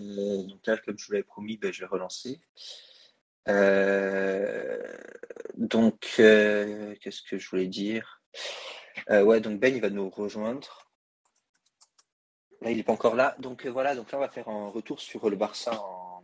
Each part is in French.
Euh, donc là, comme je vous l'avais promis, ben, je vais relancer. Euh, donc, euh, qu'est-ce que je voulais dire? Ouais, donc Ben, il va nous rejoindre. Là, il n'est pas encore là. Donc voilà, donc là, on va faire un retour sur le Barça en...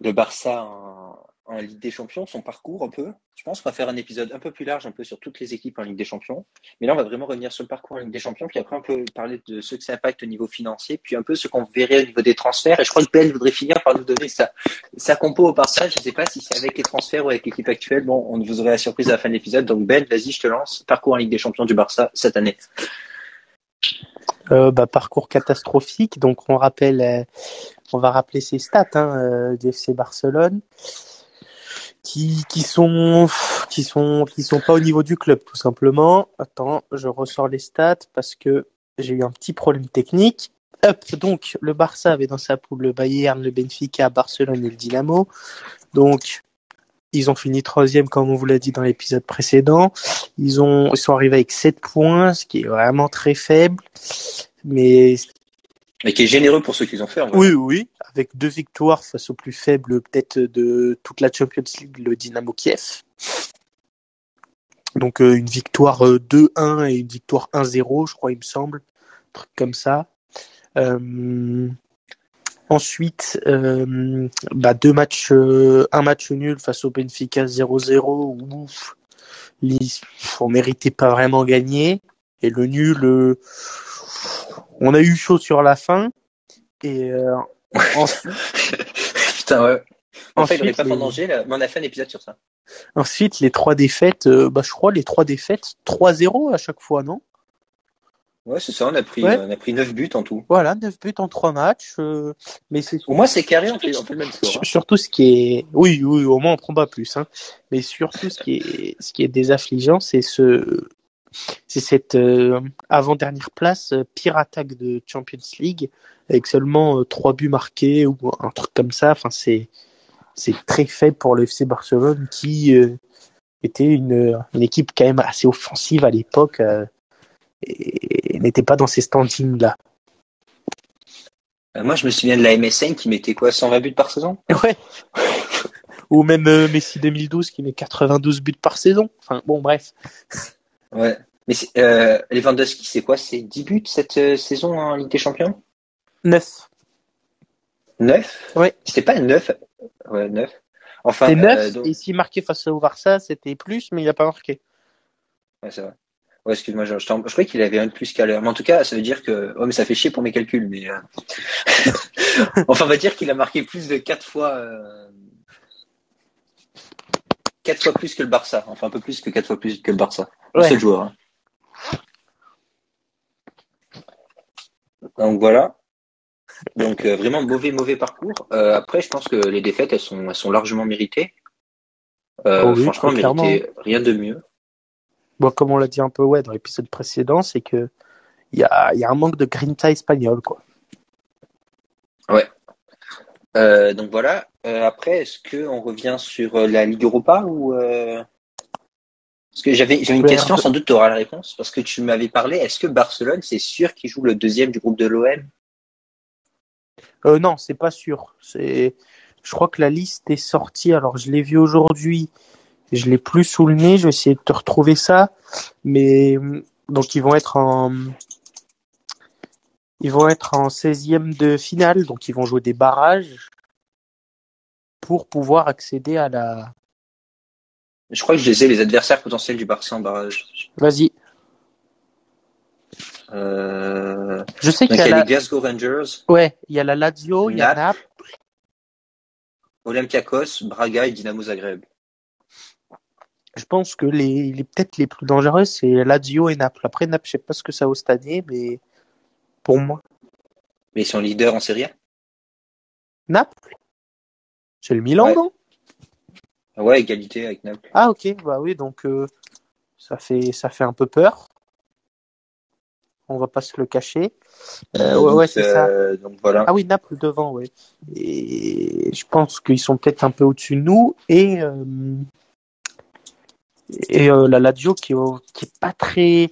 Le Barça en, en Ligue des Champions, son parcours un peu. Je pense qu'on va faire un épisode un peu plus large, un peu sur toutes les équipes en Ligue des Champions. Mais là, on va vraiment revenir sur le parcours en Ligue des Champions, puis après, on peut parler de ce que ça impacte au niveau financier, puis un peu ce qu'on verrait au niveau des transferts. Et je crois que Ben voudrait finir par nous donner sa, sa compo au Barça. Je ne sais pas si c'est avec les transferts ou avec l'équipe actuelle. Bon, on vous aurez la surprise à la fin de l'épisode. Donc Ben, vas-y, je te lance. Parcours en Ligue des Champions du Barça cette année. Euh, bah, parcours catastrophique. Donc on rappelle, euh, on va rappeler ses stats hein, euh, du FC Barcelone qui, qui sont qui sont qui sont pas au niveau du club tout simplement. Attends, je ressors les stats parce que j'ai eu un petit problème technique. Hop, donc le Barça avait dans sa poule le Bayern, le Benfica, Barcelone et le Dynamo. Donc ils ont fini troisième comme on vous l'a dit dans l'épisode précédent. Ils ont ils sont arrivés avec 7 points, ce qui est vraiment très faible. Mais mais qui est généreux pour ceux qu'ils ont fait. Oui, oui, avec deux victoires face au plus faible peut-être de toute la Champions League, le Dynamo Kiev. Donc euh, une victoire 2-1 euh, et une victoire 1-0, je crois, il me semble, truc comme ça. Euh... Ensuite, euh, bah, deux matchs, euh, un match nul face au Benfica 0-0. Ouf, on méritait pas vraiment gagner. Et le nul, on a eu chaud sur la fin. Et euh, ensuite... Putain, ouais. En fait, on pas les... danger, là, mais on a fait un épisode sur ça. Ensuite, les trois défaites, euh, bah, je crois les trois défaites, 3-0 à chaque fois, non? Ouais, c'est ça, on a pris, ouais. on a pris 9 buts en tout. Voilà, 9 buts en 3 matchs. Euh, mais c'est... Au moins, c'est carré, on fait, on fait le même score. Hein. Surtout ce qui est. Oui, oui, au moins, on prend pas plus. Hein. Mais surtout, ce qui est, ce qui est désaffligeant, c'est ce, c'est cette euh, avant-dernière place, euh, pire attaque de Champions League, avec seulement euh, trois buts marqués ou un truc comme ça. Enfin, c'est c'est très faible pour le FC Barcelone qui euh, était une, une équipe quand même assez offensive à l'époque euh, et, et n'était pas dans ces standings là. moi, je me souviens de la MSN qui mettait quoi 120 buts par saison? Ouais. Ou même Messi 2012 qui met 92 buts par saison. Enfin, bon, bref. Ouais. Mais euh, Lewandowski, c'est quoi? C'est 10 buts cette euh, saison en Ligue des Champions? 9. 9 Ouais. C'était pas 9 Ouais, 9. Enfin, c'est 9, euh, donc... et s'il marquait face au Barça, c'était plus, mais il n'a pas marqué. Ouais, c'est vrai. Ouais, excuse-moi, je, je, je croyais qu'il avait un de plus qu'à l'heure. Mais en tout cas, ça veut dire que. Oh, mais ça fait chier pour mes calculs, mais. Euh... enfin, on va dire qu'il a marqué plus de 4 fois. Euh... 4 fois plus que le Barça. Enfin, un peu plus que 4 fois plus que le Barça. Ouais. seul joueur. Hein. Donc voilà. Donc euh, vraiment mauvais mauvais parcours. Euh, après, je pense que les défaites elles sont elles sont largement méritées. Euh, Oh oui, franchement, très clairement. mérité rien de mieux. Bon, comme on l'a dit un peu ouais, dans l'épisode précédent, c'est que il y a, y a un manque de grinta espagnol. Quoi. Euh, donc voilà. Euh, après, est-ce que on revient sur euh, la Ligue Europa ou euh... Parce que j'avais une question, sans doute tu auras la réponse, parce que tu m'avais parlé. Est-ce que Barcelone, c'est sûr qu'il joue le deuxième du groupe de l'OM Euh, non, c'est pas sûr. C'est, je crois que la liste est sortie. Alors, je l'ai vu aujourd'hui. Je l'ai plus sous le nez. Je vais essayer de te retrouver ça. Mais donc, ils vont être en, ils vont être en 16e de finale. Donc, ils vont jouer des barrages pour pouvoir accéder à la. Je crois que je les ai les adversaires potentiels du Barça en barrage. Vas-y. Euh... Je sais qu'il y y a la, les Glasgow Rangers, ouais, il y a la Lazio, il y a Naples. Naples. Olympiakos, Braga et Dynamo Zagreb. Je pense que les, les peut-être les plus dangereux, c'est Lazio et Naples. Après, Naples, je sais pas ce que ça vaut cette année, mais pour moi, Mais ils sont leaders en Serie A? Naples, c'est le Milan, Ouais. non? Ouais, égalité avec Naples. Ah ok, bah oui, donc euh, ça fait ça fait un peu peur. On va pas se le cacher. Euh, ouais, donc, ouais, c'est ça. euh, Donc voilà. Ah oui, Naples devant, ouais. Et je pense qu'ils sont peut-être un peu au-dessus de nous et euh, et euh, la Lazio qui qui est pas très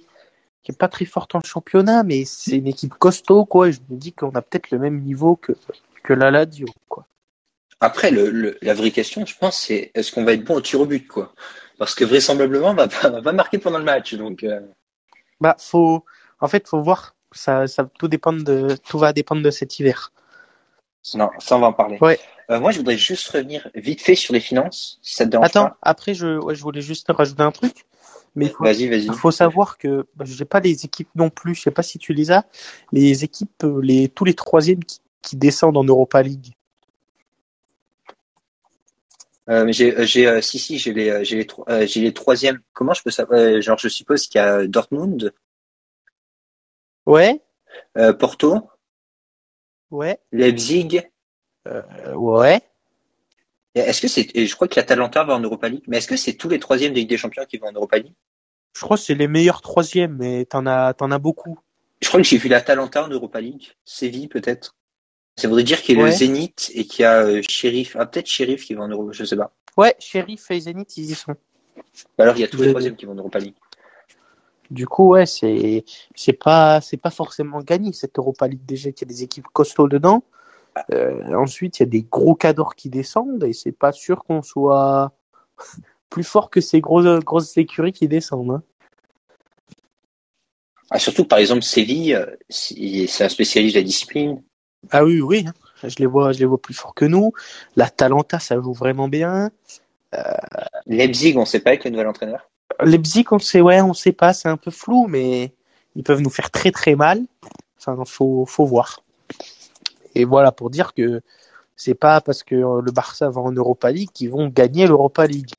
qui est pas très forte en championnat, mais c'est une équipe costaud, quoi. Et je me dis qu'on a peut-être le même niveau que, que la Lazio, quoi. Après, le, le, la vraie question, je pense, c'est est-ce qu'on va être bon au tir au but, quoi? Parce que vraisemblablement, on va pas, on va pas marquer pendant le match. Donc, euh... Bah, faut, en fait, faut voir. Ça, ça, tout dépend de, tout va dépendre de cet hiver. Non, ça, on va en parler. Ouais. Euh, moi, je voudrais juste revenir vite fait sur les finances, si ça te dérange Attends, pas. après, je, ouais, je voulais juste rajouter un truc. Mais il faut, Vas-y, vas-y. il faut savoir que bah, j'ai pas les équipes non plus. Je sais pas si tu les as. Les équipes, euh, les tous les troisièmes qui, qui descendent en Europa League. Euh, j'ai, euh, j'ai, euh, si, si, j'ai les, j'ai les, euh, j'ai les troisièmes. Comment je peux savoir Genre, je suppose qu'il y a Dortmund, Ouais, Porto, ouais, Leipzig? ouais. Est-ce que c'est, et je crois que l'Atalanta va en Europa League, mais est-ce que c'est tous les troisièmes de Ligue des Champions qui vont en Europa League? Je crois que c'est les meilleurs troisièmes, mais t'en as, t'en as beaucoup. Je crois que j'ai vu l'Atalanta en Europa League, Séville peut-être. Ça voudrait dire qu'il y a Ouais. le Zénith et qu'il y a euh, Sheriff, ah peut-être Sheriff qui va en Europa, je sais pas. Ouais, Sheriff et Zenit, ils y sont. Bah alors il y a tous les Le- troisièmes qui vont en Europa League. Du coup, ouais, c'est, c'est pas, c'est pas forcément gagné cette Europa League déjà. Il y a des équipes costauds dedans. Euh, ensuite, il y a des gros cadors qui descendent et c'est pas sûr qu'on soit plus fort que ces grosses grosses écuries qui descendent. hein. Ah, surtout par exemple Séville, euh, c'est un spécialiste de la discipline. Ah oui, oui. hein. Je les vois, je les vois plus forts que nous. La Talenta, ça joue vraiment bien. Leipzig, on sait pas avec le nouvel entraîneur. Leipzig, on sait, ouais, on sait pas, c'est un peu flou, mais ils peuvent nous faire très très mal. Enfin, faut, faut voir. Et voilà pour dire que c'est pas parce que le Barça va en Europa League qu'ils vont gagner l'Europa League.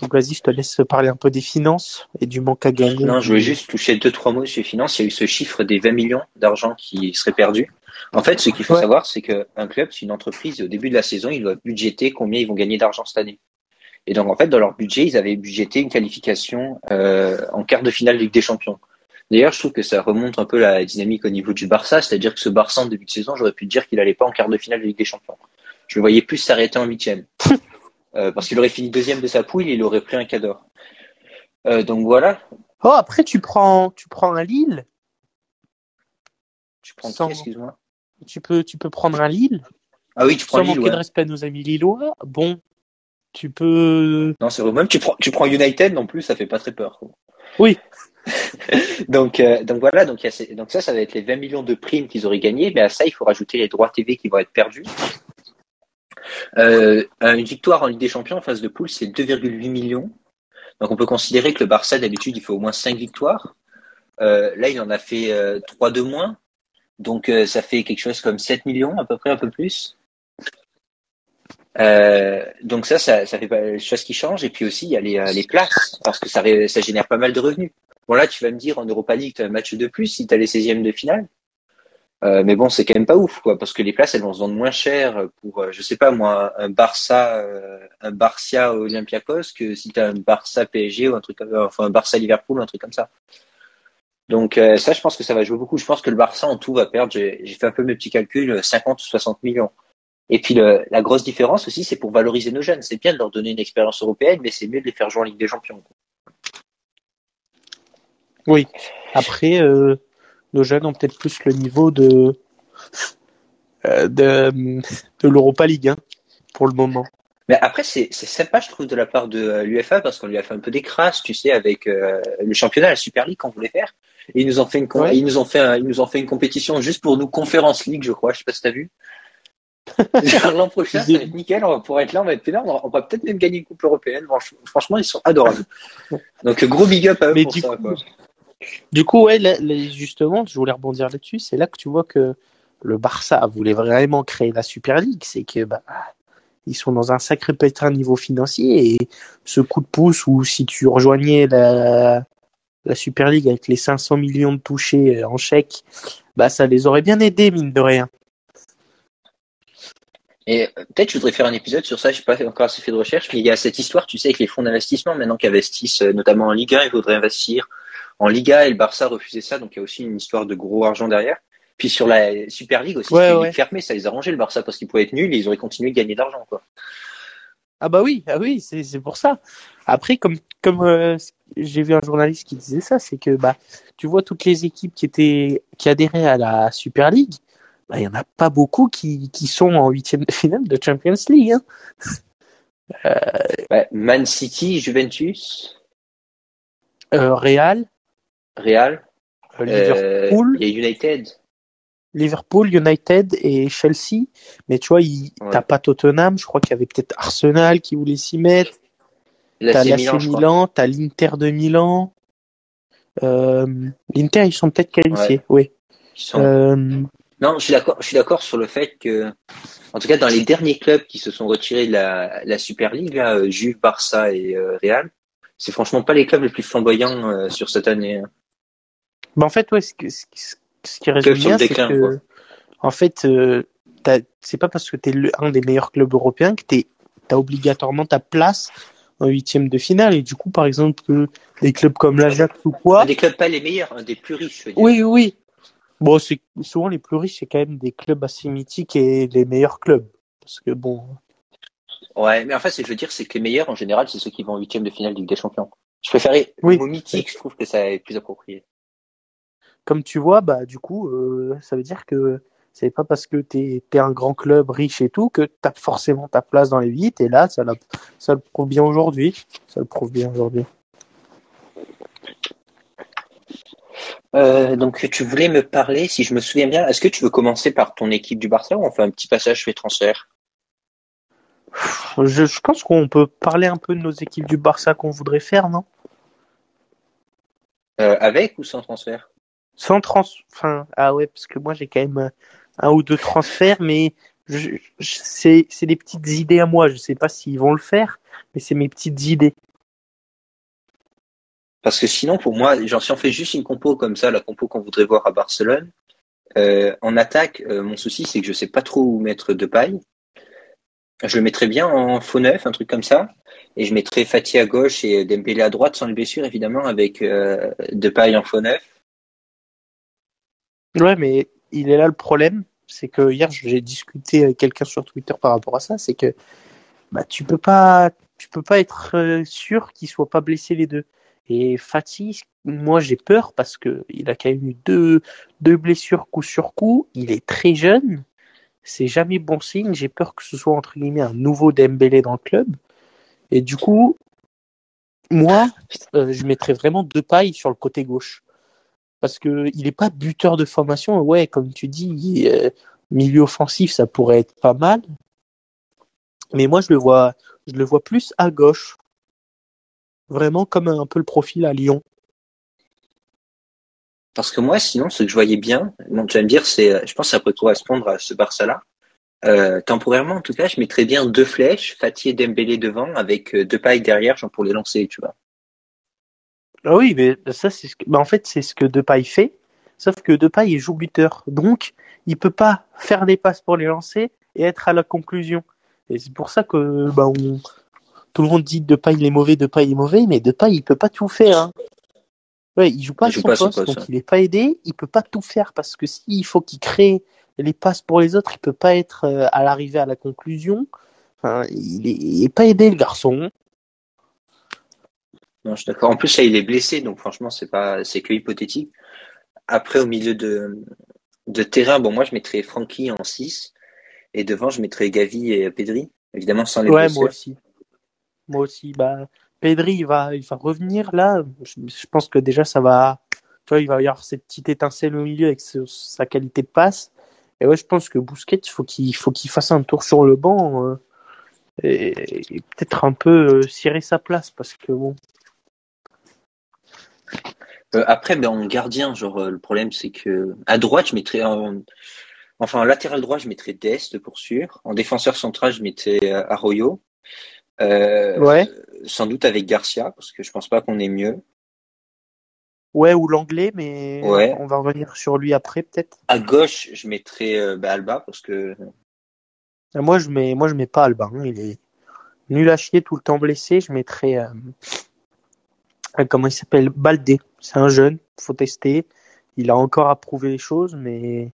Donc vas-y, je te laisse parler un peu des finances et du manque à gagner. Non, je voulais juste toucher deux, trois mots sur les finances. Il y a eu ce chiffre des 20 millions d'argent qui serait perdu. En fait, ce qu'il faut Ouais. savoir, c'est qu'un club, c'est une entreprise, au début de la saison, ils doivent budgéter combien ils vont gagner d'argent cette année. Et donc, en fait, dans leur budget, ils avaient budgété une qualification euh, en quart de finale de Ligue des Champions. D'ailleurs, je trouve que ça remonte un peu la dynamique au niveau du Barça, c'est-à-dire que ce Barça en début de saison, j'aurais pu dire qu'il allait pas en quart de finale de Ligue des Champions. Je le voyais plus s'arrêter en huitième. Euh, parce qu'il aurait fini deuxième de sa poule, il aurait pris un cador. Euh, donc voilà. Oh, après tu prends, tu prends un Lille. Tu prends Sans- excuse-moi? Tu peux, tu peux prendre un Lille. Ah oui, tu prends Sans Lille, manquer ouais. de respect à nos amis lillois. Bon, tu peux. Non, c'est vrai. Même tu prends, tu prends United non plus, ça fait pas très peur. Oui. donc, euh, donc voilà. Donc, ça, ça va être les 20 millions de primes qu'ils auraient gagnés. Mais à ça, il faut rajouter les droits TV qui vont être perdus. Euh, une victoire en Ligue des Champions en phase de poule, c'est 2,8 millions. Donc, on peut considérer que le Barça, d'habitude, il fait au moins 5 victoires. Euh, là, il en a fait euh, 3 de moins. Donc, ça fait quelque chose comme 7 millions, à peu près, un peu plus. Euh, donc ça, ça, fait pas les choses qui changent. Et puis aussi, il y a les, euh, places, parce que ça, génère pas mal de revenus. Bon là, tu vas me dire, en Europa League, tu as un match de plus si tu as les 16e de finale. Euh, mais bon, c'est quand même pas ouf, quoi, parce que les places, elles vont se vendre moins cher pour, je sais pas moi, un Barça, un Olympiakos que si tu as un Barça PSG ou un truc enfin un Barça Liverpool un truc comme ça. Donc ça, je pense que ça va jouer beaucoup. Je pense que le Barça en tout va perdre. J'ai fait un peu mes petits calculs, 50 ou 60 millions. Et puis le, la grosse différence aussi, c'est pour valoriser nos jeunes. C'est bien de leur donner une expérience européenne, mais c'est mieux de les faire jouer en Ligue des Champions. Oui. Après, euh, nos jeunes ont peut-être plus le niveau de euh, de, de l'Europa League hein, pour le moment. Mais après, c'est sympa, je trouve, de la part de euh, l'UFA parce qu'on lui a fait un peu des crasses, tu sais, avec euh, le championnat, la Super League qu'on voulait faire. Et ils nous ont fait une, Ouais. ils nous ont fait, un- ils nous ont fait une compétition juste pour nous, Conférence League, je crois. Je sais pas si t'as vu. L'an prochain, ça va être nickel. On va pouvoir être là, on va être là. On va, peut-être même gagner une coupe européenne. Franch- Franchement, ils sont adorables. Donc, gros big up à eux Mais pour du ça. coup, quoi. Du coup, ouais, là- là, justement, je voulais rebondir là-dessus. C'est là que tu vois que le Barça voulait vraiment créer la Super League. C'est que bah, ils sont dans un sacré pétrin niveau financier et ce coup de pouce ou si tu rejoignais la, la Super League avec les 500 millions de touchés en chèque, bah ça les aurait bien aidés mine de rien. Et euh, peut-être je voudrais faire un épisode sur ça, je sais pas encore assez fait de recherche, mais il y a cette histoire, tu sais, avec les fonds d'investissement maintenant qui investissent euh, notamment en Ligue 1, ils voudraient investir en Liga et le Barça refusait ça, donc il y a aussi une histoire de gros argent derrière. Puis sur la Super League aussi, Ouais, ouais. fermée, ça les arrangeait le Barça parce qu'ils pouvaient être nuls et ils auraient continué de gagner d'argent quoi. Ah bah oui, ah oui, c'est c'est pour ça. Après, comme comme euh, j'ai vu un journaliste qui disait ça, c'est que bah tu vois toutes les équipes qui étaient qui adhéraient à la Super League, bah il y en a pas beaucoup qui qui sont en huitième de finale de Champions League. Hein. Ouais, Man City, Juventus, Euh, Real, Real, euh, euh, Liverpool, il y a United. Liverpool, United et Chelsea. Mais tu vois, il- Ouais. t'as pas Tottenham. Je crois qu'il y avait peut-être Arsenal qui voulait s'y mettre. T'as l'AC. Milan, t'as l'Inter de Milan. Euh, L'Inter, ils sont peut-être qualifiés, oui. Ils sont- Euh, Non, je suis d'accord. Je suis d'accord sur le fait que, en tout cas, dans les derniers clubs qui se sont retirés de la, la Super League, là, euh, Juve, Barça et euh, Real, c'est franchement pas les clubs les plus flamboyants euh, sur cette année. hein. bah, en fait, ouais, ce, que- ce, qui- ce qui résume bien, c'est que, quoi. en fait, euh, c'est pas parce que t'es un des meilleurs clubs européens que t'es, t'as obligatoirement ta place en huitième de finale. Et du coup, par exemple, des clubs comme l'Ajax ou quoi. Des clubs pas les meilleurs, un des plus riches, je veux dire. Oui, oui. Bon, c'est souvent les plus riches, c'est quand même des clubs assez mythiques et les meilleurs clubs. Parce que bon, Ouais, mais en fait, ce que je veux dire, c'est que les meilleurs, en général, c'est ceux qui vont en huitième de finale de Ligue des Champions. Je préférais Oui. le mot mythique, je trouve que ça est plus approprié. comme tu vois, bah du coup, euh, ça veut dire que c'est pas parce que t'es es un grand club riche et tout que t'as forcément ta place dans les huit. Et là, ça, l'a- ça le prouve bien aujourd'hui. Ça le prouve bien aujourd'hui. Euh, donc, tu voulais me parler, si je me souviens bien, est-ce que tu veux commencer par ton équipe du Barça ou on fait un petit passage fait transfert? Je, je pense qu'on peut parler un peu de nos équipes du Barça qu'on voudrait faire, non? Euh, avec ou sans transfert? Sans trans, enfin, ah ouais, parce que moi j'ai quand même un, un ou deux transferts, mais je, je- c'est c'est des petites idées à moi. Je sais pas s'ils vont le faire, mais c'est mes petites idées. Parce que sinon, pour moi, genre, si on fait juste une compo comme ça, la compo qu'on voudrait voir à Barcelone, euh, en attaque, euh, mon souci, c'est que je sais pas trop où mettre Depay. Je le mettrais bien en faux neuf, un truc comme ça. Et je mettrais Fati à gauche et Dembélé à droite, sans les blessures, évidemment, avec euh, Depay en faux neuf. Ouais, mais il est là le problème, c'est que hier j'ai discuté avec quelqu'un sur Twitter par rapport à ça, c'est que bah tu peux pas tu peux pas être euh, sûr qu'ils soient pas blessés les deux. Et Fati, moi j'ai peur parce que il a quand même eu deux deux blessures coup sur coup, il est très jeune, c'est jamais bon signe, j'ai peur que ce soit entre guillemets un nouveau Dembélé dans le club. Et du coup, moi, euh, je mettrais vraiment deux pailles sur le côté gauche parce que il est pas buteur de formation. Ouais, comme tu dis, euh, milieu offensif, ça pourrait être pas mal. Mais moi, je le vois, je le vois plus à gauche, vraiment comme un peu le profil à Lyon. Parce que moi, sinon, ce que je voyais bien, bon, tu vas me dire, c'est, euh, je pense que ça peut correspondre à ce Barça-là. Euh, temporairement, en tout cas, je mettrais bien deux flèches, Fati et Dembélé devant, avec euh, deux pailles derrière, genre pour les lancer, tu vois. Ah oui, mais ça, c'est ce que, bah, en fait, c'est ce que Depay fait. Sauf que Depay est joue buteur, donc il peut pas faire des passes pour les lancer et être à la conclusion. Et c'est pour ça que bah, on... tout le monde dit Depay il est mauvais, Depay il est mauvais, mais Depay il peut pas tout faire. Hein. Ouais, il joue pas Il joue son pas son poste, donc ouais. il est pas aidé, il peut pas tout faire parce que s'il faut qu'il crée les passes pour les autres, il peut pas être euh, à l'arrivée à la conclusion. Enfin, il, est, il est pas aidé le garçon. Non, je suis d'accord. En plus, là, il est blessé, donc franchement, c'est pas, c'est que hypothétique. Après, au milieu de, de terrain, bon, moi, je mettrais Francky en 6, et devant, je mettrais Gavi et Pedri, évidemment, sans les Ouais, blessures. moi aussi. Moi aussi. Bah, Pedri, il va, il va revenir là. Je, pense que déjà, ça va. Tu vois, il va y avoir cette petite étincelle au milieu avec sa qualité de passe. Et ouais, je pense que Busquets, faut qu'il faut qu'il fasse un tour sur le banc euh, et, peut-être un peu euh, cirer sa place parce que bon. Euh, après, ben, en gardien, genre, euh, le problème, c'est que à droite, je mettrais, en- enfin, en latéral droit, je mettrais Dest pour sûr. En défenseur central, je mettrais Arroyo. Euh, Ouais. Sans doute avec Garcia, parce que je pense pas qu'on est mieux. Ouais, ou l'anglais, mais Ouais. on va revenir sur lui après peut-être. À gauche, je mettrais euh, ben, Alba, parce que Et Moi, je mets, moi, je mets pas Alba. hein. Il est nul à chier, tout le temps blessé. Je mettrais, euh, euh, comment il s'appelle, Baldé. C'est un jeune, faut tester. Il a encore à prouver les choses, mais,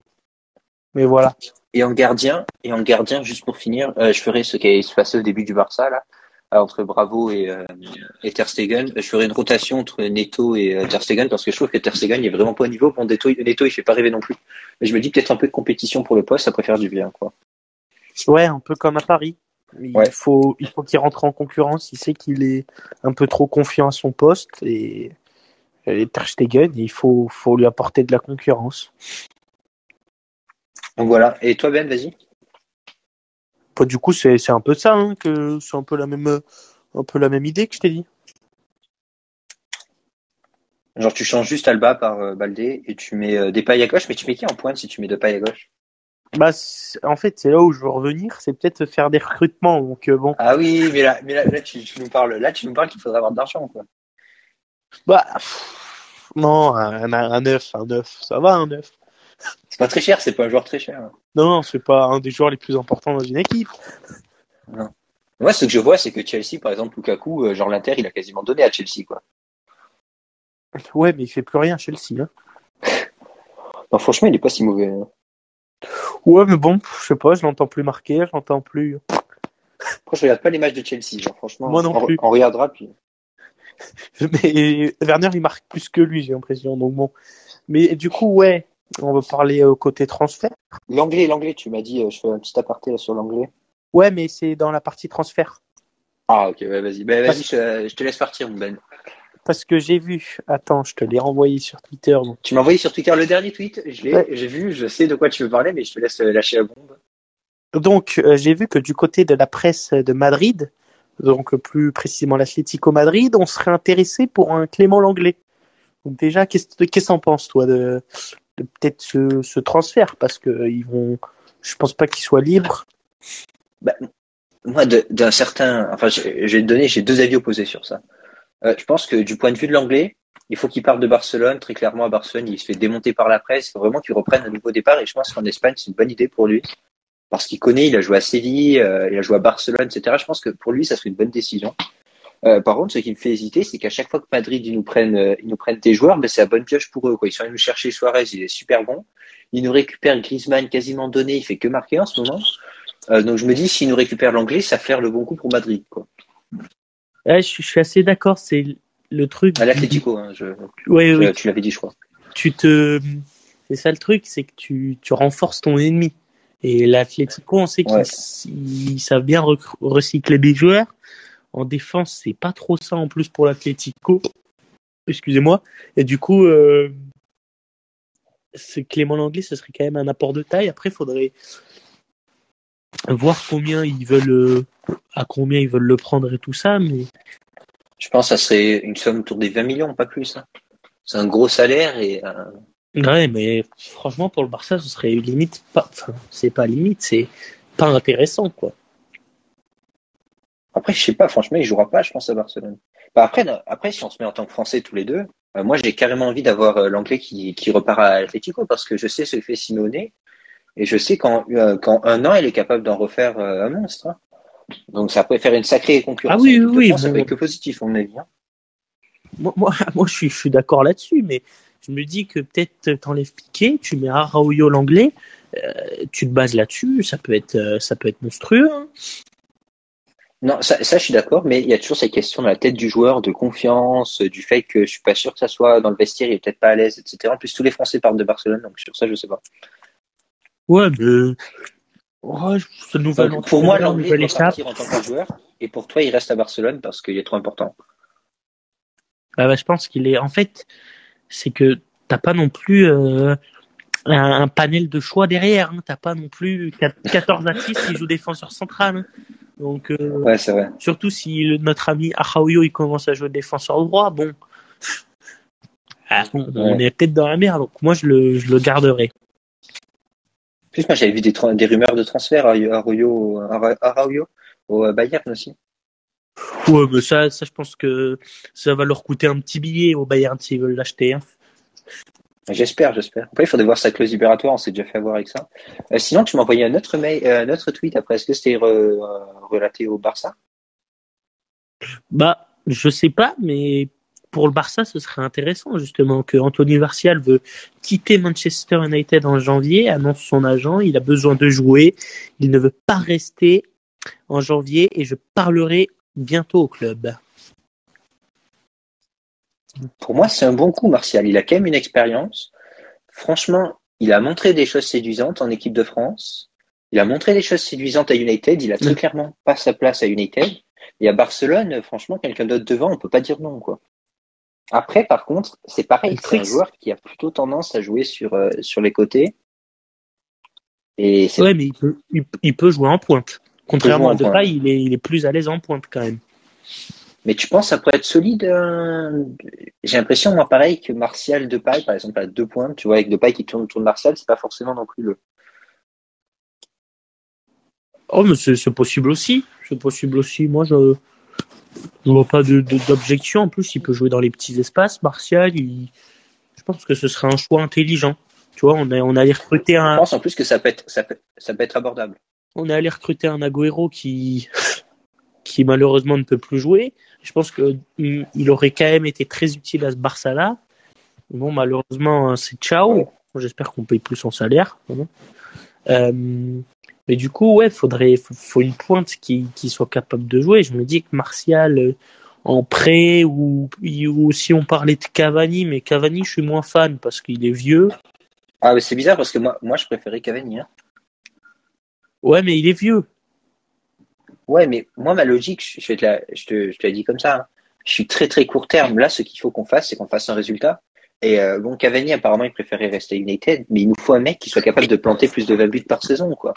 mais voilà. Et en gardien, et en gardien, juste pour finir, je ferai ce qui se passé au début du Barça là, entre Bravo et, et Ter Stegen. Je ferai une rotation entre Neto et Ter Stegen parce que je trouve que Ter Stegen il est vraiment pas au niveau. Bon, Neto, Neto il fait pas rêver non plus. Mais je me dis peut-être un peu de compétition pour le poste, ça préfère du bien quoi. Ouais, un peu comme à Paris. Il faut, il faut qu'il rentre en concurrence. Il sait qu'il est un peu trop confiant à son poste et, et Ter Stegen, il faut, faut lui apporter de la concurrence. Donc voilà. Et toi, Ben, vas-y. Bah, du coup, c'est, un peu ça, hein, que c'est un peu la même, un peu la même idée que je t'ai dit. Genre, tu changes juste Alba par euh, Baldé et tu mets euh, des pailles à gauche, mais tu mets qui en pointe si tu mets deux pailles à gauche? Bah, en fait, c'est là où je veux revenir, c'est peut-être faire des recrutements. Donc, euh, bon. Ah oui, mais là, mais là, là tu, nous parles, là, tu nous parles qu'il faudrait avoir de l'argent, quoi. Bah, non, un, un, neuf, un neuf, ça va, un neuf. C'est pas très cher, c'est pas un joueur très cher. Non, non, c'est pas un des joueurs les plus importants dans une équipe. Non. Moi, ce que je vois, c'est que Chelsea, par exemple, Lukaku, euh, genre l'Inter, il a quasiment donné à Chelsea, quoi. Ouais, mais il fait plus rien, Chelsea. Hein. non, franchement, il est pas si mauvais. Hein. Ouais, mais bon, je sais pas, je l'entends plus marquer, je l'entends plus. Après, je regarde pas les matchs de Chelsea, genre, franchement. Moi non plus. On, regardera, puis. Mais Werner, il marque plus que lui, j'ai l'impression, donc bon. Mais du coup, ouais, on va parler au côté transfert. L'anglais, l'anglais, tu m'as dit, euh, je fais un petit aparté là sur l'anglais. Ouais, mais c'est dans la partie transfert. Ah, ok, ouais, vas-y. Ben, vas-y, je, je, te laisse partir, mon Ben parce que j'ai vu. Attends, je te l'ai renvoyé sur Twitter. Tu m'as envoyé sur Twitter le dernier tweet. Je l'ai, j'ai vu, je sais de quoi tu veux parler, mais je te laisse euh, lâcher la bombe. Donc, euh, j'ai vu que du côté de la presse de Madrid, donc plus précisément l'Atlético Madrid, on serait intéressé pour un Clément Langlais. Donc déjà, qu'est-ce que t'en penses toi de, peut-être ce, transfert parce que ils vont, je pense pas qu'il soit libre. Bah, moi, d'un certain, enfin, j'ai donné, j'ai deux avis opposés sur ça. Euh, je pense que du point de vue de l'anglais, il faut qu'il parte de Barcelone. Très clairement, à Barcelone, il se fait démonter par la presse. Il faut vraiment qu'il reprenne un nouveau départ. Et je pense qu'en Espagne, c'est une bonne idée pour lui. Parce qu'il connaît, il a joué à Séville, euh, il a joué à Barcelone, etc. Je pense que pour lui, ça serait une bonne décision. Euh, par contre, ce qui me fait hésiter, c'est qu'à chaque fois que Madrid ils nous prennent, euh, ils nous prennent des joueurs, ben c'est la bonne pioche pour eux. Quoi. Ils sont allés nous chercher Suarez, il est super bon. Ils nous récupèrent Griezmann quasiment donné, il fait que marquer en ce moment. Euh, donc je me dis, s'ils nous récupèrent l'anglais, ça fait le bon coup pour Madrid. Quoi. je, suis assez d'accord. C'est le truc. À l'Atletico, hein, je... ouais, oui. tu l'avais dit, je crois. Tu te, c'est ça le truc, c'est que tu, tu renforces ton ennemi. Et l'Atletico, on sait qu'ils savent bien recycler des joueurs. En défense, c'est pas trop ça en plus pour l'Atletico. Excusez-moi. Et du coup, euh, Clément Langlais, ce serait quand même un apport de taille. Après, il faudrait voir combien ils veulent, euh, à combien ils veulent le prendre et tout ça. Mais je pense que ça serait une somme autour des 20 millions, pas plus. Hein. C'est un gros salaire et. Euh, ouais, mais franchement, pour le Barça, ce serait limite pas. Enfin, c'est pas limite, c'est pas intéressant, quoi. Après, je sais pas, franchement, il jouera pas, je pense, à Barcelone. Bah, après, après, si on se met en tant que Français tous les deux, euh, moi, j'ai carrément envie d'avoir euh, l'anglais qui, qui repart à Atletico parce que je sais ce que fait Simone et je sais qu'en quand un an, il est capable d'en refaire un monstre. Hein. Donc ça pourrait faire une sacrée concurrence. Ah oui, oui, oui. Ça peut être que positif, on est bien. Moi, moi, moi, je suis, je suis d'accord là-dessus, mais je me dis que peut-être t'enlèves Piqué, tu mets Araújo l'anglais, euh, tu te bases là-dessus, ça peut être, euh, ça peut être monstrueux. Hein. Non, ça, ça, je suis d'accord, mais il y a toujours cette question dans la tête du joueur de confiance, du fait que je suis pas sûr que ça soit dans le vestiaire, il est peut-être pas à l'aise, etc. En plus, tous les Français parlent de Barcelone, donc sur ça, je sais pas. Ouais, mais Ouais, euh, pour moi, l'anglais partir en tant que joueur, et pour toi, il reste à Barcelone parce qu'il est trop important. Ah bah, je pense qu'il est. En fait, c'est que t'as pas non plus euh, un, panel de choix derrière. Hein. T'as pas non plus 14 artistes qui jouent défenseur central. Hein. Donc, euh, ouais, c'est vrai. Surtout si notre ami Ahaoyo il commence à jouer défenseur droit, bon, ah, on, est peut-être dans la merde. Donc moi, je le, je le garderai plus, moi, j'avais vu des, des, rumeurs de transfert à Arroyo, au Bayern aussi. Ouais, mais ça, ça, je pense que ça va leur coûter un petit billet au Bayern s'ils veulent l'acheter. Hein. J'espère, j'espère. Après, il faudrait voir sa clause libératoire, on s'est déjà fait avoir avec ça. Euh, sinon, tu m'as envoyé un autre, mail, euh, un autre tweet après. Est-ce que c'était relaté au Barça? Bah, je sais pas, mais pour le Barça, ce serait intéressant justement que Anthony Martial veut quitter Manchester United en janvier, annonce son agent, il a besoin de jouer, il ne veut pas rester en janvier et je parlerai bientôt au club. Pour moi, c'est un bon coup, Martial. Il a quand même une expérience. Franchement, il a montré des choses séduisantes en équipe de France. Il a montré des choses séduisantes à United. Il a très clairement pas sa place à United. Et à Barcelone, franchement, quelqu'un d'autre devant, on peut pas dire non, quoi. Après, par contre, c'est pareil. C'est un joueur qui a plutôt tendance à jouer sur, euh, sur les côtés. Et ouais, mais il peut, il, peut jouer en pointe. Contrairement à Depay, il est, il est plus à l'aise en pointe quand même. Mais tu penses ça pourrait être solide euh, J'ai l'impression, moi, pareil, que Martial Depay, par exemple, à deux points, tu vois, avec Depay qui tourne autour de Martial, c'est pas forcément non plus le. Oh, mais c'est possible aussi. C'est possible aussi. Moi, je ne vois pas d'objection. En plus, il peut jouer dans les petits espaces. Martial, je pense que ce serait un choix intelligent. Tu vois, on, a, on allait recruter un. Je pense en plus que ça peut être, ça peut, ça peut être abordable. On est allé recruter un Agüero qui, qui malheureusement ne peut plus jouer. Je pense que mm, il aurait quand même été très utile à ce Barça-là. Bon, malheureusement, hein, c'est ciao. J'espère qu'on paye plus son salaire. Euh, mais du coup, ouais, faudrait, faut, une pointe qui, qui soit capable de jouer. Je me dis que Martial euh, en prêt ou, ou si on parlait de Cavani, mais Cavani, je suis moins fan parce qu'il est vieux. Ah, mais c'est bizarre parce que moi, moi, je préférais Cavani. Hein. Ouais, mais il est vieux. Ouais, mais moi, ma logique, je, vais te la, je, te, je te l'ai dit comme ça. Hein. Je suis très, très court terme. Là, ce qu'il faut qu'on fasse, c'est qu'on fasse un résultat. Et euh, bon, Cavani, apparemment, il préférait rester United, mais il nous faut un mec qui soit capable de planter plus de 20 buts par saison, quoi.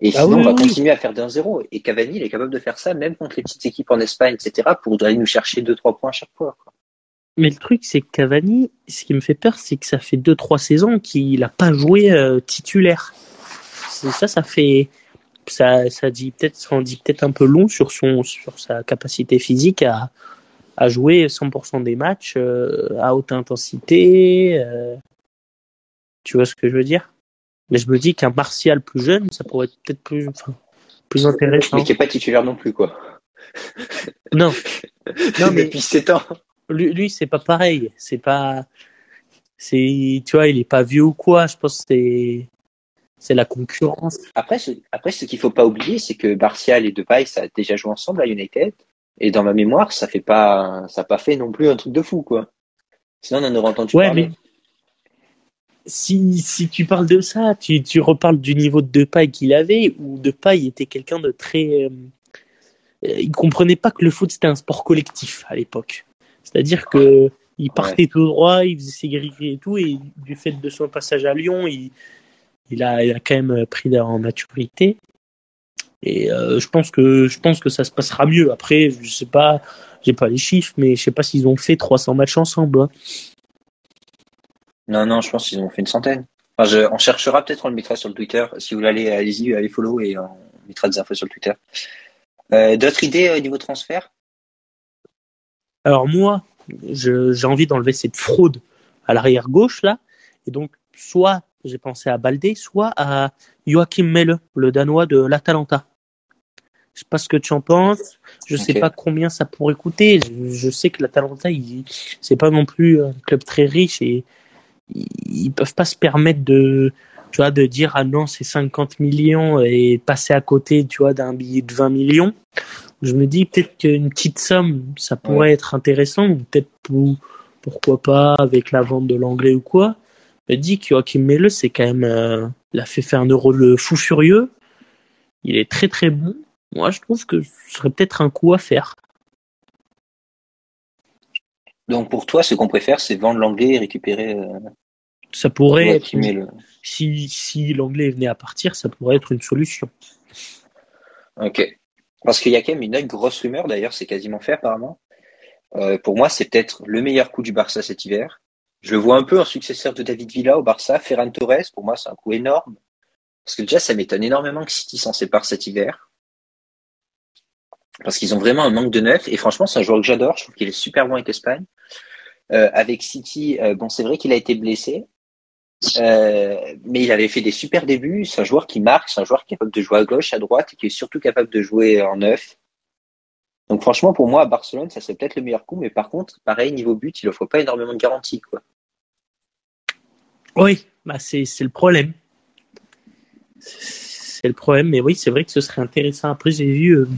Et ah sinon, on va continuer à faire d'un zéro. Et Cavani, il est capable de faire ça, même contre les petites équipes en Espagne, etc., pour aller nous chercher 2-3 points à chaque fois. Quoi. Mais le truc, c'est que Cavani, ce qui me fait peur, c'est que ça fait 2-3 saisons qu'il n'a pas joué euh, titulaire. Ça, ça fait. Ça, ça dit peut-être, ça en dit peut-être un peu long sur son, sur sa capacité physique à, à jouer 100% des matchs euh, à haute intensité. Euh. tu vois ce que je veux dire? Mais je me dis qu'un Martial plus jeune, ça pourrait être peut-être plus, plus intéressant. Mais qui n'est pas titulaire non plus, quoi. Non. non mais Depuis 7 ans. Lui, lui c'est pas pareil. C'est pas. C'est, tu vois, il est pas vieux ou quoi. Je pense que c'est. C'est la concurrence. Après, ce, après, ce qu'il faut pas oublier, c'est que Martial et Depay, ça a déjà joué ensemble à United. Et dans ma mémoire, ça fait pas, ça a pas fait non plus un truc de fou, quoi. Sinon, on en aurait entendu ouais, parler. Mais si, si tu parles de ça, tu, tu reparles du niveau de Depay qu'il avait, où Depay était quelqu'un de très... Euh, il comprenait pas que le foot c'était un sport collectif à l'époque. C'est-à-dire que il partait tout droit, il faisait ses grilles et tout, et du fait de son passage à Lyon, il, il, a, il a quand même pris en maturité. Et euh, je pense que je pense que ça se passera mieux. Après, je sais pas, j'ai pas les chiffres, mais je sais pas s'ils ont fait 300 matchs ensemble. Hein. Non, non, je pense qu'ils ont fait une centaine. Enfin, je, on cherchera peut-être, on le mettra sur le Twitter. Si vous voulez aller, allez-y, allez follow et on mettra des infos sur le Twitter. Euh, D'autres idées au niveau transfert? Alors moi, j'ai envie d'enlever cette fraude à l'arrière gauche là, et donc soit j'ai pensé à Baldé, soit à Joachim Melle, le Danois de l'Atalanta. Je sais pas ce que tu en penses. Je sais pas combien ça pourrait coûter. Je, je sais que l'Atalanta, c'est pas non plus un club très riche et ils peuvent pas se permettre de tu vois de dire ah non c'est 50 millions et passer à côté tu vois d'un billet de 20 millions je me dis peut-être qu'une petite somme ça pourrait être intéressant peut-être pour pourquoi pas avec la vente de l'anglais ou quoi me dis que Joachim Melle c'est quand même euh, il a fait faire un euro le fou furieux il est très très bon moi je trouve que ce serait peut-être un coup à faire donc pour toi, ce qu'on préfère, c'est vendre l'anglais et récupérer. Euh, ça pourrait être. Si, si l'anglais venait à partir, ça pourrait être une solution. Ok. Parce qu'il y a quand même une autre grosse rumeur, d'ailleurs, c'est quasiment fait apparemment. Euh, pour moi, c'est peut-être le meilleur coup du Barça cet hiver. Je vois un peu un successeur de David Villa au Barça, Ferran Torres. Pour moi, c'est un coup énorme. Parce que déjà, ça m'étonne énormément que City s'en sépare cet hiver parce qu'ils ont vraiment un manque de neuf. Et franchement, c'est un joueur que j'adore. Je trouve qu'il est super bon avec l'Espagne. Euh, avec City, euh, bon, c'est vrai qu'il a été blessé, euh, mais il avait fait des super débuts. C'est un joueur qui marque, c'est un joueur capable de jouer à gauche, à droite, et qui est surtout capable de jouer en neuf. Donc franchement, pour moi, à Barcelone, ça serait peut-être le meilleur coup, mais par contre, pareil, niveau but, il offre pas énormément de garanties. Quoi. Oui, bah c'est le problème. C'est le problème, mais oui, c'est vrai que ce serait intéressant. Après, j'ai vu euh,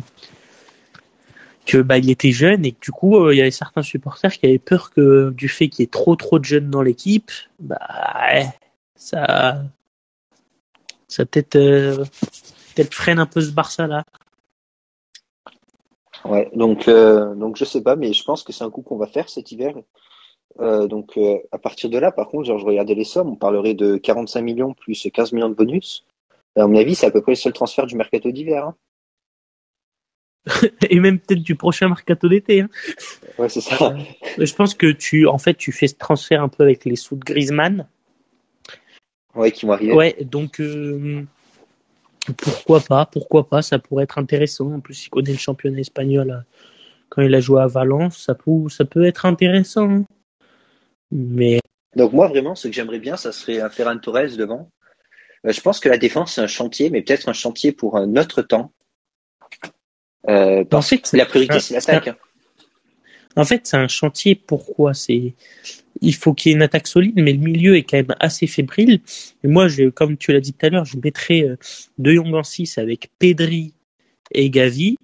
que bah, il était jeune et que du coup, euh, il y avait certains supporters qui avaient peur que du fait qu'il y ait trop trop de jeunes dans l'équipe, bah ça, ça peut-être euh, peut-être freine un peu ce Barça là. Ouais, donc donc je sais pas, mais je pense que c'est un coup qu'on va faire cet hiver. Donc à partir de là, par contre, genre, je regardais les sommes, on parlerait de 45 millions plus 15 millions de bonus. À mon avis, c'est à peu près le seul transfert du mercato d'hiver. Hein. Et même peut-être du prochain mercato d'été. Hein. Ouais, c'est ça. je pense que tu, en fait, tu fais ce transfert un peu avec les sous de Griezmann. Ouais, qui vont arriver. Ouais, donc euh, pourquoi pas, pourquoi pas, ça pourrait être intéressant. En plus, il connaît le championnat espagnol euh, quand il a joué à Valence, ça peut, ça peut être intéressant. Mais donc moi vraiment, ce que j'aimerais bien, ça serait un Ferran Torres devant. Euh, je pense que la défense, c'est un chantier, mais peut-être un chantier pour un autre temps. Euh, parce que la priorité, c'est l'attaque. Hein. En fait, c'est un chantier. Pourquoi? C'est il faut qu'il y ait une attaque solide, mais le milieu est quand même assez fébrile. Et moi, je, comme tu l'as dit tout à l'heure, je mettrais euh, De Jong en 6 avec Pedri et Gavi.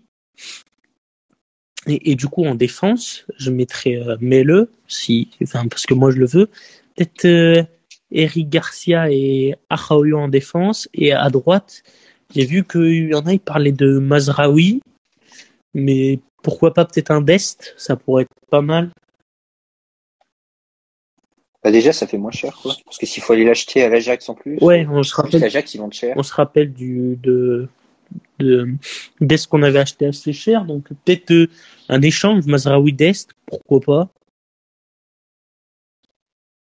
Et, du coup, en défense, je mettrais euh, Mele, si, enfin, parce que moi je le veux. Peut-être euh, Eric Garcia et Achaoyo en défense. Et à droite, j'ai vu qu'il y en a, ils parlaient de Mazraoui. Mais pourquoi pas peut-être un Dest Ça pourrait être pas mal. Bah déjà, ça fait moins cher, quoi. Parce que s'il faut aller l'acheter à l'Ajax en plus. Ouais, on se rappelle. L'Ajax, ils vendent cher. On se rappelle du, de, de, d'Est qu'on avait acheté assez cher. Donc, peut-être euh, un échange, Mazraoui d'Est, pourquoi pas.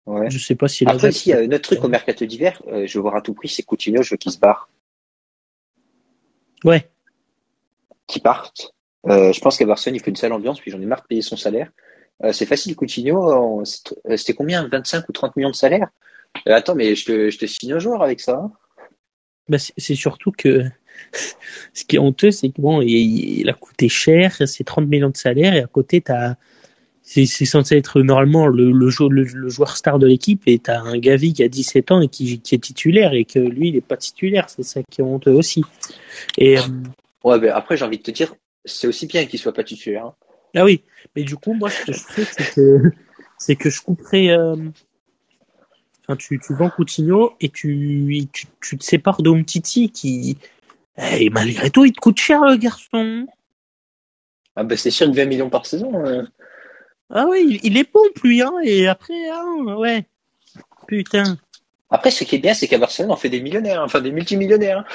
Ouais. Je sais pas si Après, s'il y a un autre truc au mercato d'hiver, euh, je veux voir à tout prix, c'est Coutinho, je veux qu'il se barre. Ouais. Qui parte. Euh, je pense qu'à Barcelone, il faut une sale ambiance, puis j'en ai marre de payer son salaire. Euh, c'est facile, Coutinho, c'était combien? 25 ou 30 millions de salaire? Attends, mais je te, je te signe un joueur avec ça. Hein. Bah, c'est surtout que ce qui est honteux, c'est que bon, il, a coûté cher, c'est 30 millions de salaire, et à côté, t'as c'est censé être normalement le, le, le, joueur star de l'équipe et t'as un Gavi qui a 17 ans et qui, qui, est titulaire et que lui il est pas titulaire c'est ça qui est honteux aussi et ouais mais après j'ai envie de te dire c'est aussi bien qu'il soit pas titulaire. Hein. Ah oui, mais du coup, moi, ce que je fais, c'est que, c'est que je couperai. Euh... Tu, tu vends Coutinho et tu, tu, tu te sépares d'Omtiti qui. Eh, malgré tout, il te coûte cher, le garçon. Ah, bah, c'est sûr que 20 millions par saison. Euh. Ah oui, il est bon, plus, hein, et après, hein, ouais. Putain. Après, ce qui est bien, c'est qu'à Barcelone, on fait des millionnaires, enfin des multimillionnaires. Hein.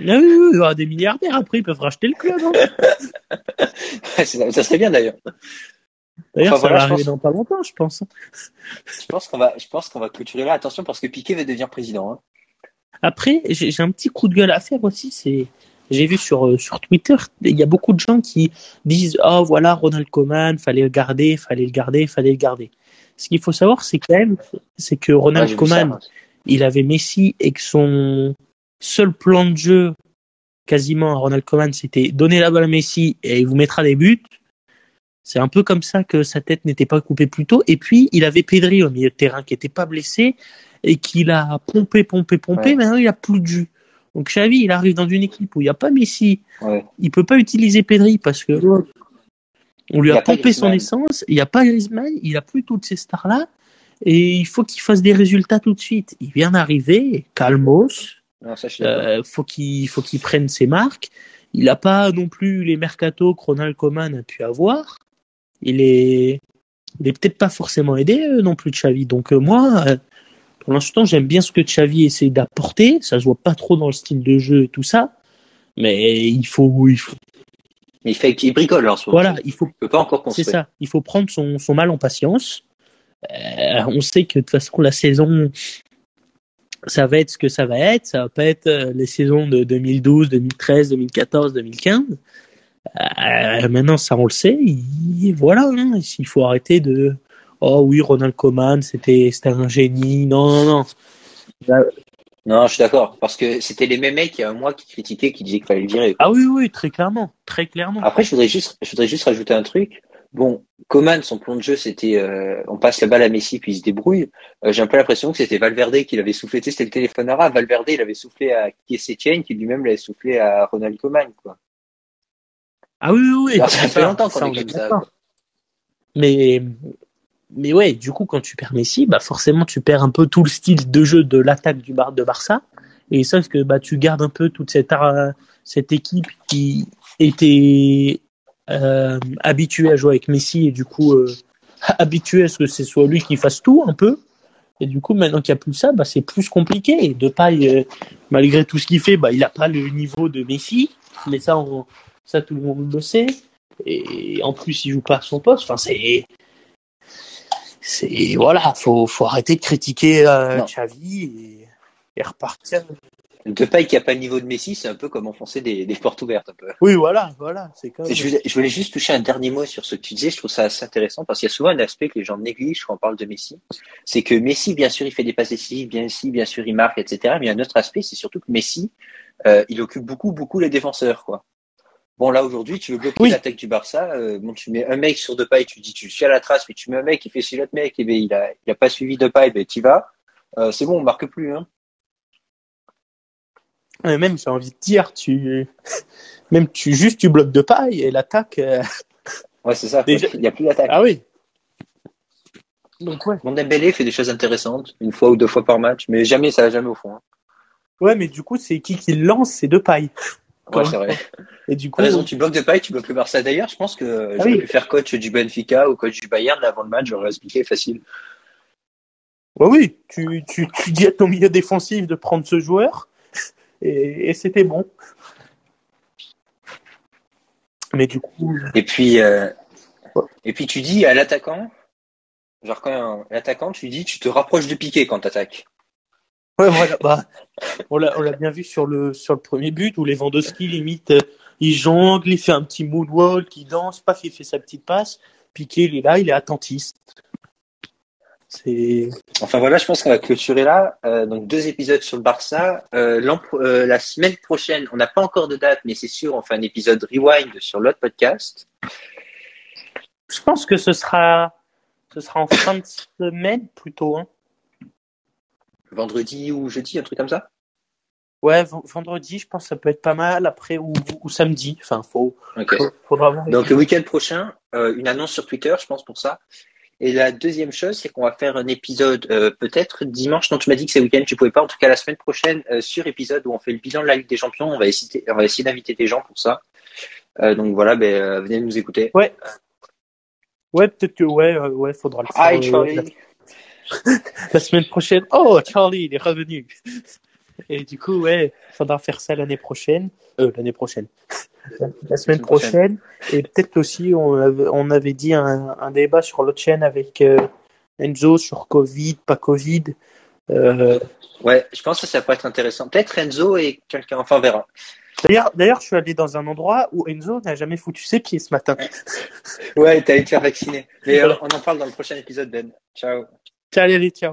Ah oui, aura des milliardaires après, ils peuvent racheter le club. Hein. ça serait bien d'ailleurs. D'ailleurs, ça va arriver dans pas longtemps, je pense. Je pense qu'on va, je pense qu'on va clôturer là. Attention parce que Piquet va devenir président. Hein. Après, j'ai un petit coup de gueule à faire aussi. C'est, j'ai vu sur euh, sur Twitter, il y a beaucoup de gens qui disent, oh voilà, Ronald Koeman, fallait le garder, fallait le garder, fallait le garder. Ce qu'il faut savoir, c'est quand même, c'est que Ronald ouais, Koeman, il avait Messi et que son seul plan de jeu quasiment à Ronald Koeman, c'était donner la balle à Messi et il vous mettra des buts. C'est un peu comme ça que sa tête n'était pas coupée plus tôt. Et puis, il avait Pedri au milieu de terrain qui n'était pas blessé et qu'il a pompé, pompé, pompé. Maintenant, il a plus de jus. Donc, Xavi, il arrive dans une équipe où il n'y a pas Messi. Ouais. Il peut pas utiliser Pedri parce que on lui a, pompé son essence. Il n'y a pas Griezmann. Il a plus toutes ces stars-là. Et il faut qu'il fasse des résultats tout de suite. Il vient d'arriver, calmos, euh, faut qu'il faut qu'il prenne ses marques. Il n'a pas non plus les mercato que Ronald Koeman a pu avoir. Il est il est peut-être pas forcément aidé euh, non plus de Xavi. Donc euh, moi, pour l'instant, j'aime bien ce que Xavi essaie d'apporter. Ça se voit pas trop dans le style de jeu et tout ça, mais il faut il faut il fait qu'il bricole en ce moment. Voilà, il faut. peut pas encore construire. C'est ça. Il faut prendre son, son mal en patience. on sait que de toute façon la saison ça va être ce que ça va être. Ça va pas être euh, les saisons de 2012, 2013, 2014, 2015. Euh, maintenant, ça on le sait. voilà, hein, il faut arrêter de. Oh oui, Ronald Koeman, c'était c'était un génie. Non, non, non. Non, je suis d'accord. Parce que c'était les mêmes mecs il y a un mois qui critiquaient, qui disaient qu'il fallait le virer. Ah oui, oui, très clairement. Très clairement. Après, je voudrais juste, je voudrais juste rajouter un truc. Bon, Coman, son plan de jeu, c'était euh, on passe la balle à Messi puis il se débrouille. Euh, J'ai un peu l'impression que c'était Valverde qui l'avait soufflé. Tu sais, c'était le téléphone arabe. Valverde, il avait soufflé à Kiesetienne, qui lui-même l'avait soufflé à Ronald Coman. Quoi. Ah oui, oui, oui. Ça fait longtemps qu'on Ça, est comme ça. quoi. Mais, mais ouais, du coup, quand tu perds Messi, bah forcément, tu perds un peu tout le style de jeu de l'attaque du Bar de Barça. Et sauf que bah tu gardes un peu toute cette euh, cette équipe qui était euh, habituée à jouer avec Messi et du coup euh, habituée à ce que ce soit lui qui fasse tout un peu. Et du coup, maintenant qu'il n'y a plus ça, bah c'est plus compliqué. Et Depay, euh, malgré tout ce qu'il fait, bah il n'a pas le niveau de Messi. Mais ça, on, ça tout le monde le sait. Et en plus, il joue pas à son poste. Enfin, c'est c'est voilà, faut faut arrêter de critiquer euh. Xavi et, et repartir. Depay qui a pas le niveau de Messi, c'est un peu comme enfoncer des, des portes ouvertes un peu. Oui, voilà, voilà, c'est comme. Je voulais, je voulais juste toucher un dernier mot sur ce que tu disais. Je trouve ça assez intéressant parce qu'il y a souvent un aspect que les gens négligent quand on parle de Messi. C'est que Messi, bien sûr, il fait des passes décisives, bien sûr, bien sûr, il marque, etc. Mais il y a un autre aspect, c'est surtout que Messi, euh, il occupe beaucoup, beaucoup les défenseurs, quoi. Bon, là, aujourd'hui, tu veux bloquer Oui. l'attaque du Barça. euh, bon, tu mets un mec sur Depay, tu dis, tu suis à la trace, mais tu mets un mec qui fait sur l'autre mec, et ben, il a, il a pas suivi Depay, ben, t'y vas. Euh, c'est bon, on marque plus, hein. Même, j'ai envie de dire, tu, même tu juste tu bloques de paille et l'attaque. euh, Ouais, c'est ça. Déjà- Il y a plus d'attaque. Ah oui. Donc ouais. Mon Dembélé fait des choses intéressantes, une fois ou deux fois par match, mais jamais, ça va jamais au fond. hein. Ouais, mais du coup, c'est qui qui lance, c'est de paille. Ouais, c'est vrai. Et du coup, T'as raison, tu bloques de paille, tu bloques le Barça. D'ailleurs, je pense que j'aurais oui. pu faire coach du Benfica ou coach du Bayern avant le match, j'aurais expliqué facile. ouais, oui, tu, tu, tu dis à ton milieu défensif de prendre ce joueur et, et c'était bon. Mais du coup, Et puis, euh, et puis tu dis à l'attaquant, genre quand l'attaquant, tu dis, tu te rapproches de Piqué quand t'attaques. Ouais, voilà. Bah, on l'a, on l'a bien vu sur le, sur le premier but où Lewandowski limite, euh, il jongle, il fait un petit moonwalk, il danse, paf, il fait sa petite passe. Piqué, il est là, il est attentiste. C'est, Enfin voilà, je pense qu'on va clôturer là. Euh, donc deux épisodes sur le Barça. Euh, l'an pro- euh, la semaine prochaine, on n'a pas encore de date, mais c'est sûr, on fait un épisode rewind sur l'autre podcast. je pense que ce sera, ce sera en fin de semaine plutôt, hein. Vendredi ou jeudi, un truc comme ça? Ouais, vendredi, je pense que ça peut être pas mal. Après, ou, ou samedi. Enfin, faut, Ok. faut- faudra voir. Donc le week-end prochain, euh, une annonce sur Twitter, je pense pour ça. Et la deuxième chose, c'est qu'on va faire un épisode euh, peut-être dimanche. Non, tu m'as dit que c'est week-end, tu pouvais pas. En tout cas, la semaine prochaine, euh, sur épisode où on fait le bilan de la Ligue des Champions. On va essayer, on va essayer d'inviter des gens pour ça. Donc voilà, ben, venez nous écouter. Ouais, peut-être que ouais, ouais, faudra le faire. Hi. la, semaine prochaine. Oh, Charlie, il est revenu. Et du coup, ouais, faudra faire ça l'année prochaine. Euh, l'année prochaine. La, la semaine prochaine. Et peut-être aussi, on avait, on avait dit un, un débat sur l'autre chaîne avec euh, Enzo sur Covid, pas Covid. Euh, Ouais, je pense que ça pourrait être intéressant. Peut-être Enzo et quelqu'un. Enfin, on verra. D'ailleurs, d'ailleurs, je suis allé dans un endroit où Enzo n'a jamais foutu ses pieds ce matin. Ouais, t'as été faire vacciner. Mais euh, on en parle dans le prochain épisode, Ben. Ciao. Ciao, allez, ciao.